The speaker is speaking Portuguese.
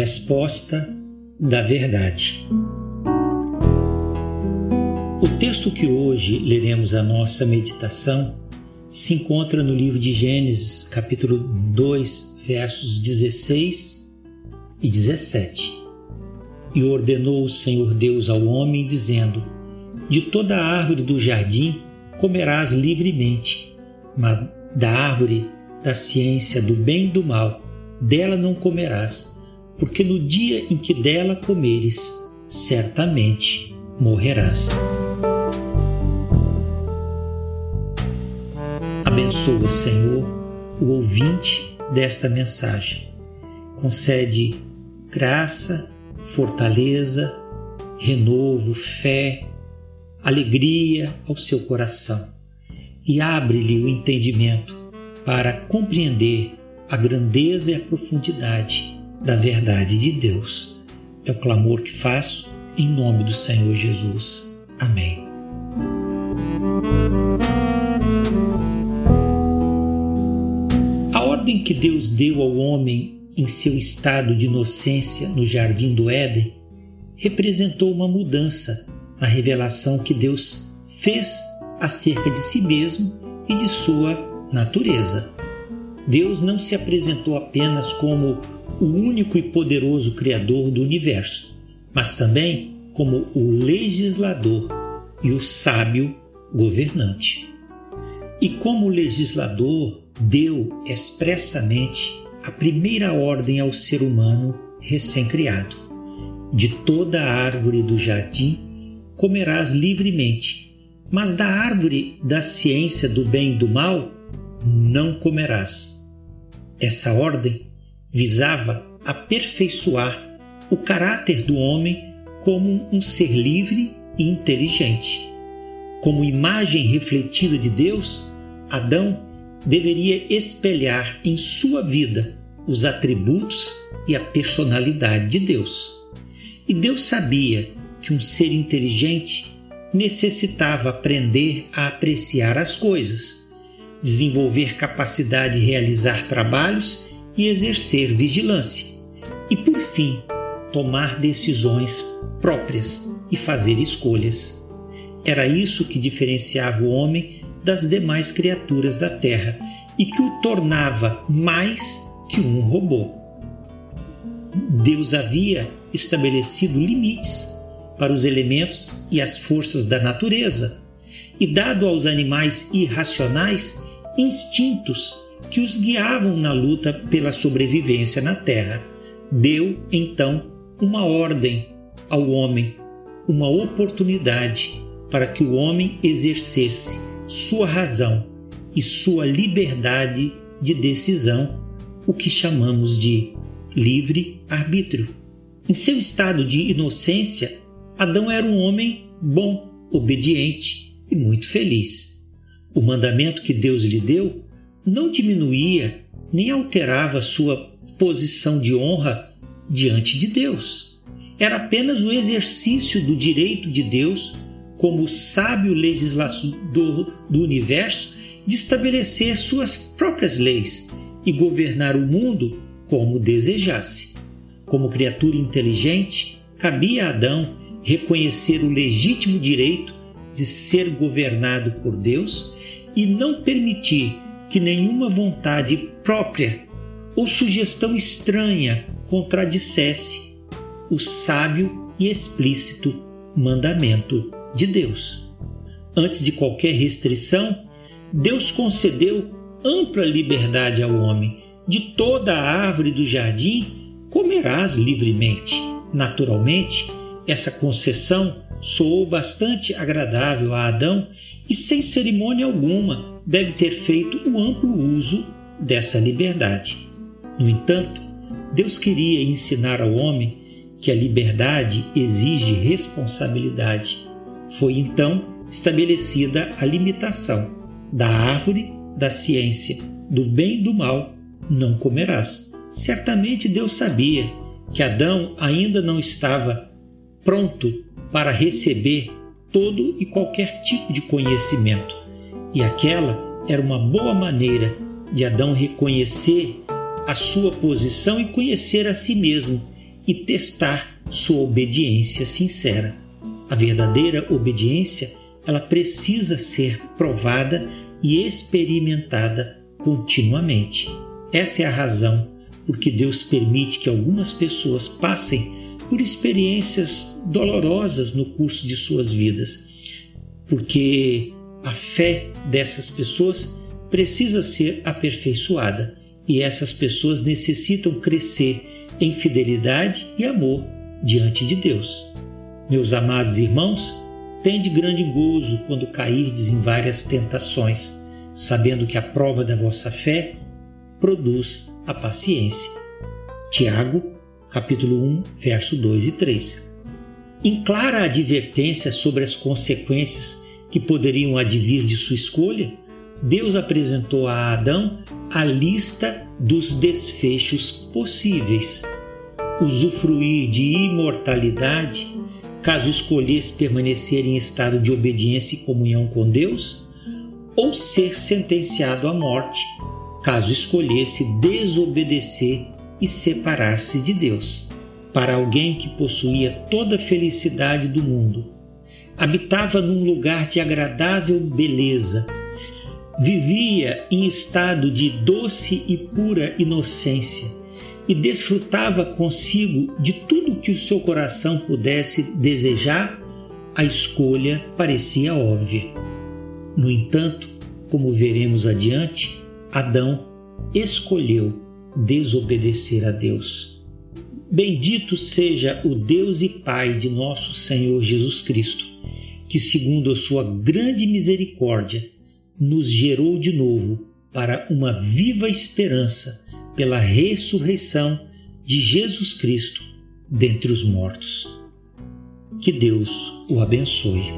resposta da verdade. O texto que hoje leremos a nossa meditação se encontra no livro de Gênesis, capítulo 2, versos 16 e 17. E ordenou o Senhor Deus ao homem, dizendo: De toda a árvore do jardim comerás livremente, mas da árvore da ciência do bem e do mal, dela não comerás, porque no dia em que dela comeres, certamente morrerás. Abençoa, Senhor, o ouvinte desta mensagem. Concede graça, fortaleza, renovo, fé, alegria ao seu coração e abre-lhe o entendimento para compreender a grandeza e a profundidade da verdade de Deus. É o clamor que faço em nome do Senhor Jesus. Amém. ordem que Deus deu ao homem em seu estado de inocência no jardim do Éden representou uma mudança na revelação que Deus fez acerca de si mesmo e de sua natureza. Deus não se apresentou apenas como o único e poderoso Criador do universo, mas também como o legislador e o sábio governante. E como legislador, deu expressamente a primeira ordem ao ser humano recém-criado: De toda a árvore do jardim comerás livremente, mas da árvore da ciência do bem e do mal não comerás. Essa ordem visava aperfeiçoar o caráter do homem como um ser livre e inteligente. Como imagem refletida de Deus, Adão deveria espelhar em sua vida os atributos e a personalidade de Deus. E Deus sabia que um ser inteligente necessitava aprender a apreciar as coisas, desenvolver capacidade de realizar trabalhos e exercer vigilância, e por fim, tomar decisões próprias e fazer escolhas. Era isso que diferenciava o homem das demais criaturas da Terra e que o tornava mais que um robô. Deus havia estabelecido limites para os elementos e as forças da natureza e dado aos animais irracionais instintos que os guiavam na luta pela sobrevivência na Terra. Deu, então, uma ordem ao homem, uma oportunidade para que o homem exercesse sua razão e sua liberdade de decisão, o que chamamos de livre arbítrio. Em seu estado de inocência, Adão era um homem bom, obediente e muito feliz. O mandamento que Deus lhe deu não diminuía nem alterava sua posição de honra diante de Deus. Era apenas o exercício do direito de Deus como sábio legislador do universo, de estabelecer suas próprias leis e governar o mundo como desejasse. Como criatura inteligente, cabia a Adão reconhecer o legítimo direito de ser governado por Deus e não permitir que nenhuma vontade própria ou sugestão estranha contradissesse o sábio e explícito mandamento de Deus. Antes de qualquer restrição, Deus concedeu ampla liberdade ao homem. De toda a árvore do jardim comerás livremente. Naturalmente, essa concessão soou bastante agradável a Adão e, sem cerimônia alguma, deve ter feito o amplo uso dessa liberdade. No entanto, Deus queria ensinar ao homem que a liberdade exige responsabilidade foi então estabelecida a limitação da árvore da ciência do bem e do mal não comerás. Certamente Deus sabia que Adão ainda não estava pronto para receber todo e qualquer tipo de conhecimento, e aquela era uma boa maneira de Adão reconhecer a sua posição e conhecer a si mesmo e testar sua obediência sincera. A verdadeira obediência, ela precisa ser provada e experimentada continuamente. Essa é a razão por que Deus permite que algumas pessoas passem por experiências dolorosas no curso de suas vidas, porque a fé dessas pessoas precisa ser aperfeiçoada e essas pessoas necessitam crescer em fidelidade e amor diante de Deus. Meus amados irmãos, tende grande gozo quando cairdes em várias tentações, sabendo que a prova da vossa fé produz a paciência. Tiago, capítulo 1, verso 2 e 3. Em clara advertência sobre as consequências que poderiam advir de sua escolha, Deus apresentou a Adão a lista dos desfechos possíveis. Usufruir de imortalidade, caso escolhesse permanecer em estado de obediência e comunhão com Deus, ou ser sentenciado à morte, caso escolhesse desobedecer e separar-se de Deus. Para alguém que possuía toda a felicidade do mundo, habitava num lugar de agradável beleza, vivia em estado de doce e pura inocência e desfrutava consigo de tudo que o seu coração pudesse desejar, a escolha parecia óbvia. No entanto, como veremos adiante, Adão escolheu desobedecer a Deus. Bendito seja o Deus e Pai de nosso Senhor Jesus Cristo, que, segundo a sua grande misericórdia, nos gerou de novo para uma viva esperança pela ressurreição de Jesus Cristo dentre os mortos. Que Deus o abençoe.